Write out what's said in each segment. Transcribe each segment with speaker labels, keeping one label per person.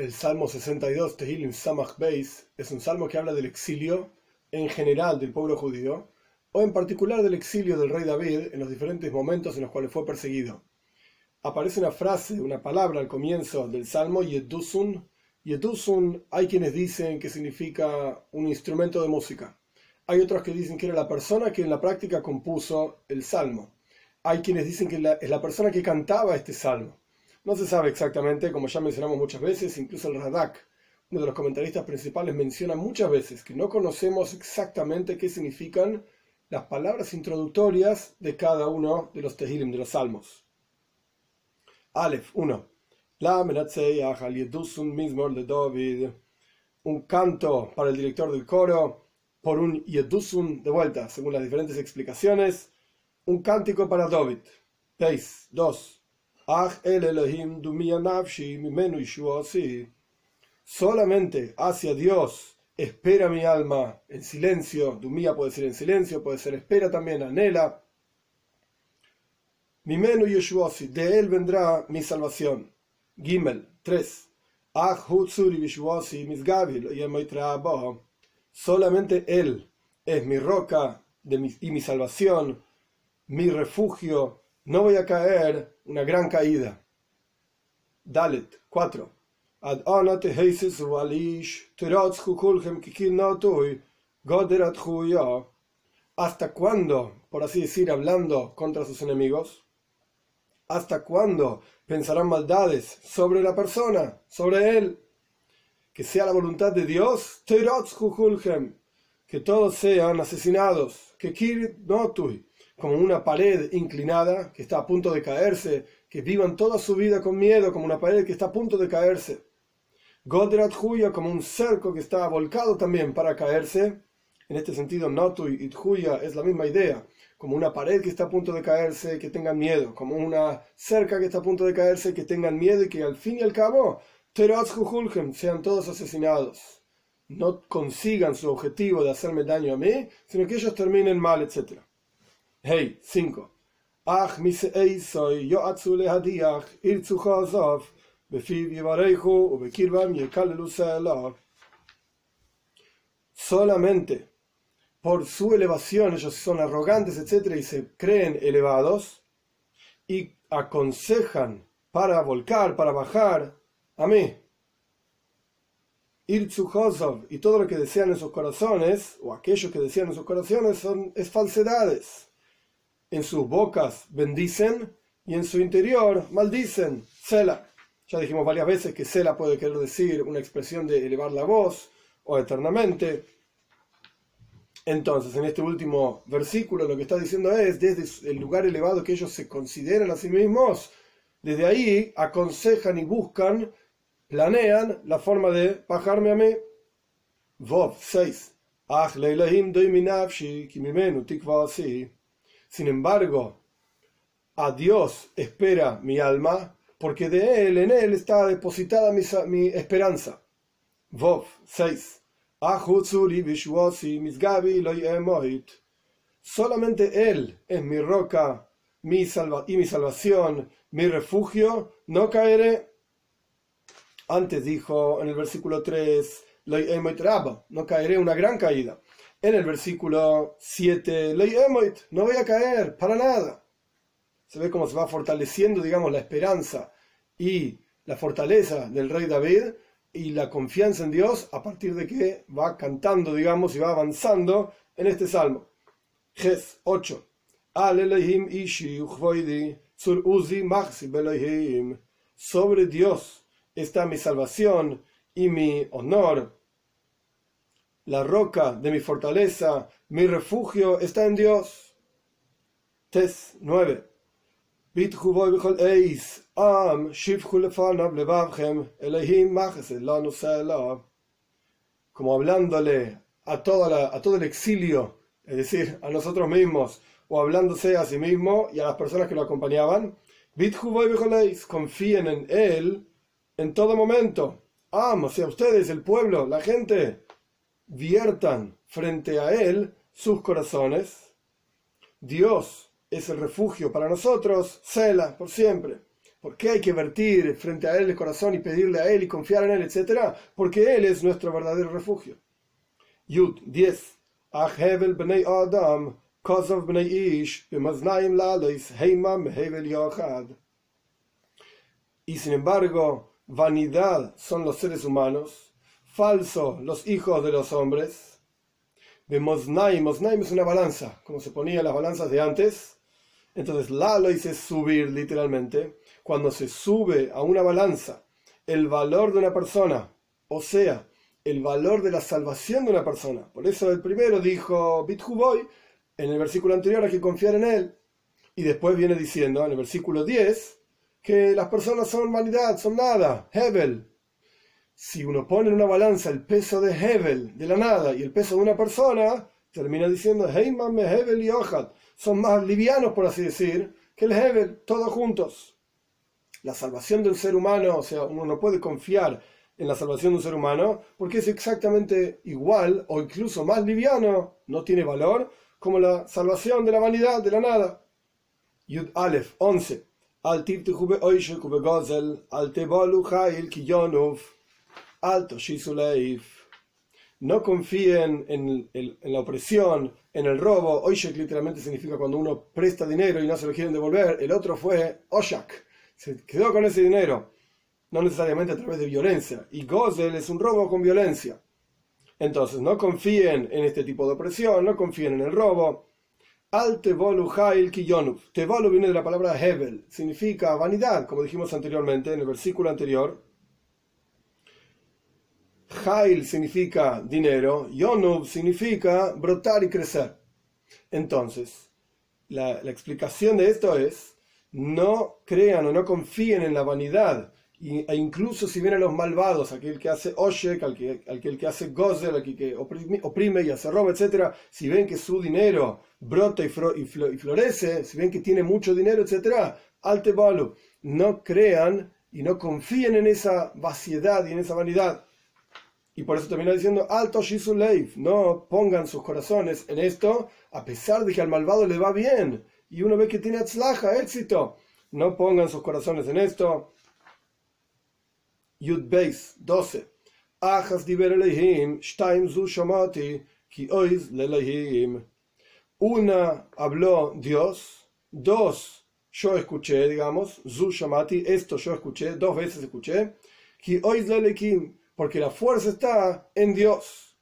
Speaker 1: El Salmo 62, Tehilim Samach Beis, es un salmo que habla del exilio en general del pueblo judío, o en particular del exilio del rey David en los diferentes momentos en los cuales fue perseguido. Aparece una frase, una palabra al comienzo del salmo, Yedusun. Yedusun, hay quienes dicen que significa un instrumento de música. Hay otros que dicen que era la persona que en la práctica compuso el salmo. Hay quienes dicen que es la persona que cantaba este salmo. No se sabe exactamente, como ya mencionamos muchas veces, incluso el Radak, uno de los comentaristas principales, menciona muchas veces que no conocemos exactamente qué significan las palabras introductorias de cada uno de los Tehilim, de los salmos. Aleph 1. La de Un canto para el director del coro por un Yedusun de vuelta, según las diferentes explicaciones. Un cántico para David. 2. Solamente hacia Dios espera mi alma en silencio. Dumía puede ser en silencio, puede ser espera también, anhela. Mimenu Yeshuasi, de él vendrá mi salvación. Gimel 3. Solamente él es mi roca y mi salvación, mi refugio no voy a caer una gran caída. Dalet 4. ¿Hasta cuándo, por así decir, hablando contra sus enemigos? ¿Hasta cuándo pensarán maldades sobre la persona, sobre él? Que sea la voluntad de Dios, que todos sean asesinados, que como una pared inclinada que está a punto de caerse, que vivan toda su vida con miedo, como una pared que está a punto de caerse. Godrat Huya como un cerco que está volcado también para caerse. En este sentido, Notu y Huya es la misma idea, como una pared que está a punto de caerse, que tengan miedo, como una cerca que está a punto de caerse, que tengan miedo y que al fin y al cabo, sean todos asesinados. No consigan su objetivo de hacerme daño a mí, sino que ellos terminen mal, etc. Hey, 5. Ach mise soy yo atzule hadiach irzu chazov befiv yevarechu ubekirvam yekalelu. Solamente por su elevación, ellos son arrogantes, etc., y se creen elevados, y aconsejan para volcar, para bajar a mí. Irzu y todo lo que desean en sus corazones, o aquellos que desean en sus corazones, son, es falsedades en sus bocas bendicen y en su interior maldicen. Sela. Ya dijimos varias veces que Sela puede querer decir una expresión de elevar la voz o eternamente. Entonces, en este último versículo lo que está diciendo es, desde el lugar elevado que ellos se consideran a sí mismos, desde ahí aconsejan y buscan, planean la forma de bajarme a mí. Vov 6. Sin embargo, a Dios espera mi alma, porque de Él, en Él está depositada mi, esperanza. Vov 6. Solamente Él es mi roca mi y mi salvación, mi refugio, no caeré. Antes dijo en el versículo 3, no caeré una gran caída en el versículo 7, no voy a caer para nada. Se ve cómo se va fortaleciendo, digamos, la esperanza y la fortaleza del rey David y la confianza en Dios a partir de que va cantando, digamos, y va avanzando en este salmo. Ges 8. Sobre Dios está mi salvación y mi honor la roca de mi fortaleza, mi refugio está en Dios. Tes 9. Como hablándole a, toda a todo el exilio, es decir, a nosotros mismos, o hablándose a sí mismo y a las personas que lo acompañaban, confíen en Él en todo momento. Am, o sea, ustedes, el pueblo, la gente, viertan frente a Él sus corazones. Dios es el refugio para nosotros, Sela, por siempre. ¿Por qué hay que vertir frente a Él el corazón y pedirle a Él y confiar en Él, etcétera? Porque Él es nuestro verdadero refugio. Yud 10. Hevel bnei Adam, Ish. Y sin embargo, vanidad son los seres humanos, falso los hijos de los hombres. B'moznaim, moznaim es una balanza, como se ponía en las balanzas de antes. Entonces, lalois es subir literalmente. Cuando se sube a una balanza el valor de una persona, o sea, el valor de la salvación de una persona. Por eso el primero dijo, Bithuboy, en el versículo anterior hay que confiar en él. Y después viene diciendo, en el versículo 10, que las personas son vanidad, son nada, Hebel. Si uno pone en una balanza el peso de Hebel, de la nada, y el peso de una persona, termina diciendo, Heyman, Hebel y Ohad, son más livianos, por así decir, que el Hebel, todos juntos. La salvación del ser humano, o sea, uno no puede confiar en la salvación de un ser humano porque es exactamente igual o incluso más liviano, no tiene valor, como la salvación de la vanidad, de la nada. Yud Aleph 11. Al alto No confíen en, la opresión, en el robo. Oishek literalmente significa cuando uno presta dinero y no se lo quieren devolver. El otro fue Oshak. Se quedó con ese dinero no necesariamente a través de violencia. Y Gozel es un robo con violencia. Entonces, no confíen en este tipo de opresión, no confíen en el robo. Al Tevolu Hail Kiyonuf. Tevolu viene de la palabra Hebel, significa vanidad, como dijimos anteriormente en el versículo anterior. Hail significa dinero, Yonuf significa brotar y crecer. Entonces, la, explicación de esto es, no crean o no confíen en la vanidad e incluso si vienen los malvados, aquel que hace Oshek, aquel que hace Gozer, aquel que oprime, y hace robo, etc., si ven que su dinero brota y, florece, si ven que tiene mucho dinero, etc., alte no crean y no confíen en esa vaciedad y en esa vanidad. Y por eso termina diciendo, alto Leif, no pongan sus corazones en esto, a pesar de que al malvado le va bien, y uno ve que tiene atzlaja, éxito, no pongan sus corazones en esto Yud Beis 12. Achas diber Elohim, shtaim zu shamati, ki oiz lelehim. Una habló Dios, dos yo escuché, digamos, zu shamati, esto yo escuché, dos veces escuché, ki oiz lelehim, porque la fuerza está en Dios.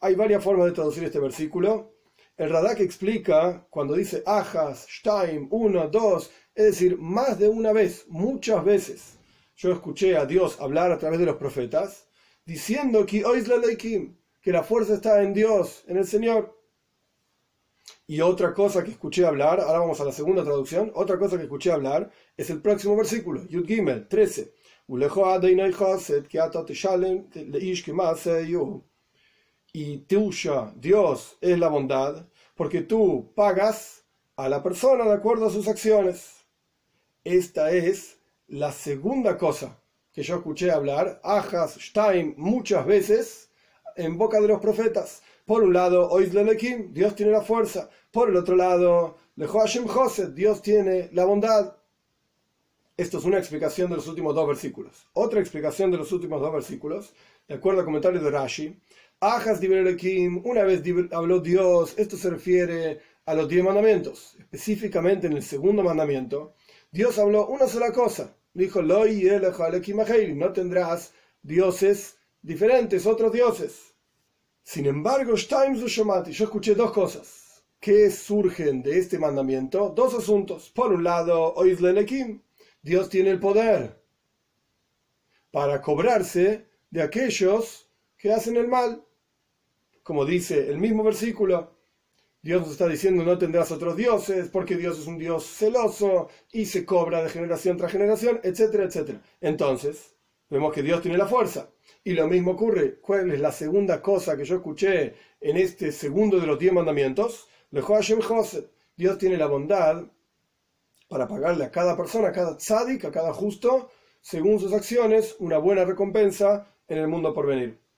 Speaker 1: Hay varias formas de traducir este versículo. El Radak explica cuando dice ajas, shtaim, uno, dos, es decir, más de una vez, muchas veces yo escuché a Dios hablar a través de los profetas, diciendo que que la fuerza está en Dios, en el Señor. Y otra cosa que escuché hablar, ahora vamos a la segunda traducción, otra cosa que escuché hablar es el próximo versículo, Yud Gimel 13. Y tuya, Dios, es la bondad, porque tú pagas a la persona de acuerdo a sus acciones. Esta es la segunda cosa que yo escuché hablar, Ajas, Stein, muchas veces en boca de los profetas. Por un lado, Oizlelekim, Dios tiene la fuerza. Por el otro lado, Lehoashem José, Dios tiene la bondad. Esto es una explicación de los últimos dos versículos. Otra explicación de los últimos dos versículos, de acuerdo al comentario de Rashi, Ajas Diberelekim, una vez habló Dios, esto se refiere a los diez mandamientos, específicamente en el segundo mandamiento, Dios habló una sola cosa, dijo, no tendrás dioses diferentes, otros dioses. Sin embargo, yo escuché dos cosas que surgen de este mandamiento, dos asuntos. Por un lado, Dios tiene el poder para cobrarse de aquellos que hacen el mal. Como dice el mismo versículo, Dios nos está diciendo no tendrás otros dioses porque Dios es un Dios celoso y se cobra de generación tras generación, etcétera, etcétera. Entonces, vemos que Dios tiene la fuerza. Y lo mismo ocurre. ¿Cuál es la segunda cosa que yo escuché en este segundo de los diez mandamientos? Dios tiene la bondad para pagarle a cada persona, a cada tzadik, a cada justo, según sus acciones, una buena recompensa en el mundo por venir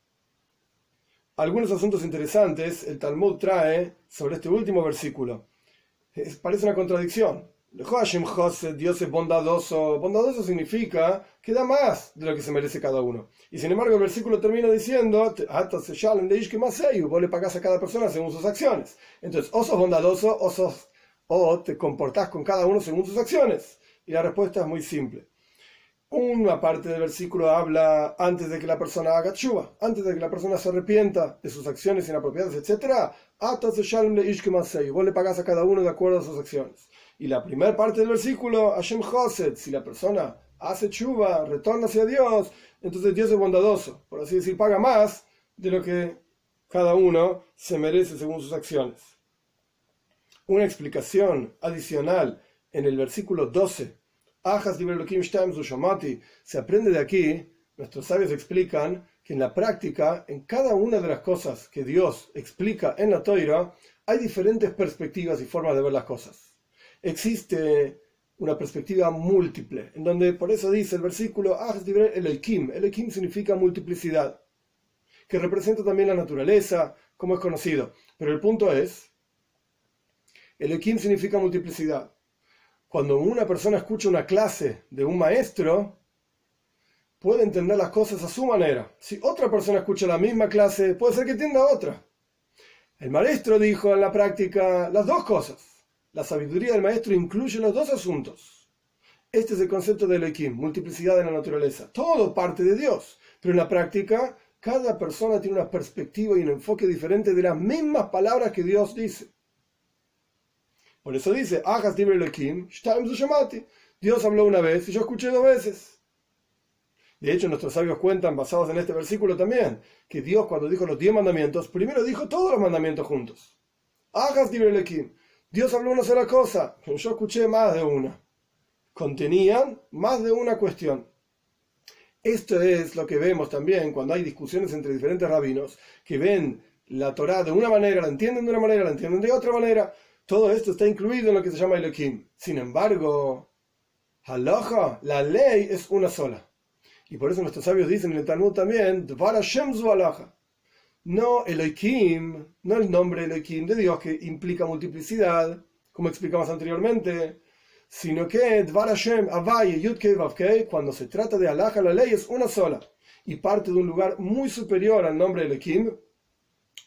Speaker 1: algunos asuntos interesantes el Talmud trae sobre este último versículo. parece una contradicción. Dios es bondadoso. Bondadoso significa que da más de lo que se merece cada uno. Y sin embargo, el versículo termina diciendo: Vos le pagás a cada persona según sus acciones. Entonces, o sos bondadoso o, o te comportás con cada uno según sus acciones. Y la respuesta es muy simple. Una parte del versículo habla antes de que la persona haga chuva, antes de que la persona se arrepienta de sus acciones inapropiadas, etc. Vos le pagás a cada uno de acuerdo a sus acciones. Y la primera parte del versículo, Hashem Chosed, si la persona hace chuva, retorna hacia Dios, entonces Dios es bondadoso, por así decir, paga más de lo que cada uno se merece según sus acciones. Una explicación adicional en el versículo 12, se aprende de aquí, nuestros sabios explican que en la práctica, en cada una de las cosas que Dios explica en la Torah, hay diferentes perspectivas y formas de ver las cosas. Existe una perspectiva múltiple, en donde por eso dice el versículo, el Elohim significa multiplicidad, que representa también la naturaleza, como es conocido. Pero el punto es, Elohim significa multiplicidad. Cuando una persona escucha una clase de un maestro, puede entender las cosas a su manera. Si otra persona escucha la misma clase, puede ser que entienda otra. El maestro dijo en la práctica las dos cosas. La sabiduría del maestro incluye los dos asuntos. Este es el concepto de Elohim, multiplicidad de la naturaleza. Todo parte de Dios, pero en la práctica cada persona tiene una perspectiva y un enfoque diferente de las mismas palabras que Dios dice. Por eso dice, Dios habló una vez y yo escuché dos veces. De hecho, nuestros sabios cuentan, basados en este versículo también, que Dios cuando dijo los diez mandamientos, primero dijo todos los mandamientos juntos. Dios habló una sola cosa, pero yo escuché más de una. Contenían más de una cuestión. Esto es lo que vemos también cuando hay discusiones entre diferentes rabinos que ven la Torah de una manera, la entienden de una manera, la entienden de otra manera. Todo esto está incluido en lo que se llama Elohim. Sin embargo, halacha, la ley es una sola. Y por eso nuestros sabios dicen en el Talmud también, Dvar Hashem no Elohim, no el nombre Elohim de Dios que implica multiplicidad, como explicamos anteriormente, sino que Dvar Hashem, Avaye, cuando se trata de Allah, la ley es una sola y parte de un lugar muy superior al nombre Elohim,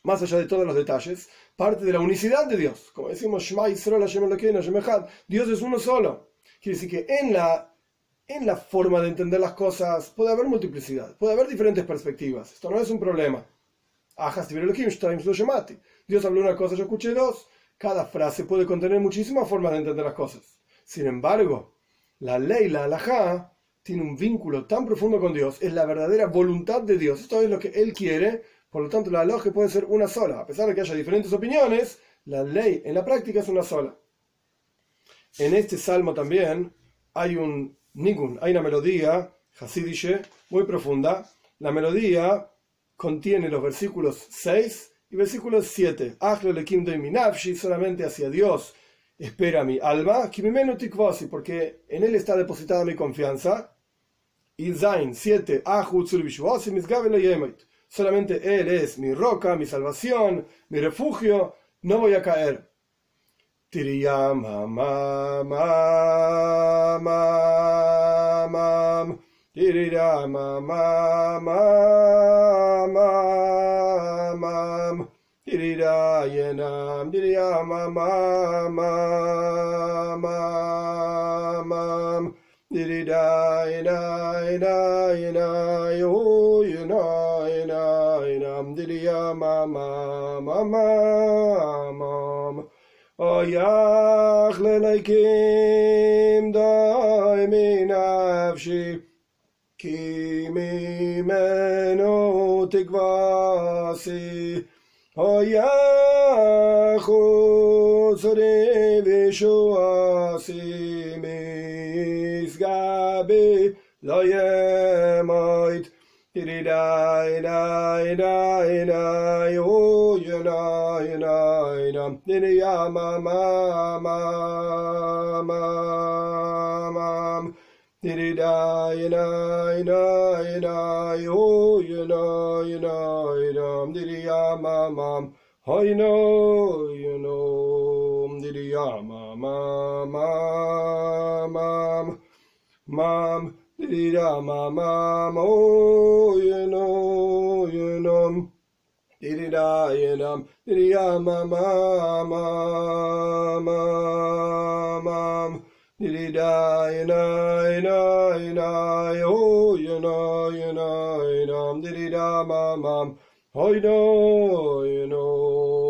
Speaker 1: más allá de todos los detalles, parte de la unicidad de Dios. Como decimos, Dios es uno solo. Quiere decir que en la, en la forma de entender las cosas puede haber multiplicidad, puede haber diferentes perspectivas. Esto no es un problema. Dios habló una cosa, yo escuché dos. Cada frase puede contener muchísimas formas de entender las cosas. Sin embargo, la ley, la halajá, tiene un vínculo tan profundo con Dios, es la verdadera voluntad de Dios. Esto es lo que Él quiere, por lo tanto la halajá puede ser una sola. A pesar de que haya diferentes opiniones, la ley en la práctica es una sola. En este salmo también hay un ningún, hay una melodía hasidische muy profunda. La melodía contiene los versículos 6 y versículos 7. solamente hacia Dios espera mi alma, porque en él está depositada mi confianza. Y Zain 7. Solamente él es mi roca, mi salvación, mi refugio, no voy a caer. ina dirya ma ma ma ma ma Oyach lelekim da mi nafshi כי ממנו תקבעסי, היה חוצרי ושועסי משגבי לא Diri la ila ila ila yo ila ila ila diri ya ma ma ma ma ma diri la ila ila ila yo ila ila ila diri ya ma ma I know you know diri ya ma ma ma ma mam dida ma mam Oh, you know you know dida da you know dida ma ma ma ma mam. Dida da you know you know you know oh you know you know you know da ma mam. Oh you know you know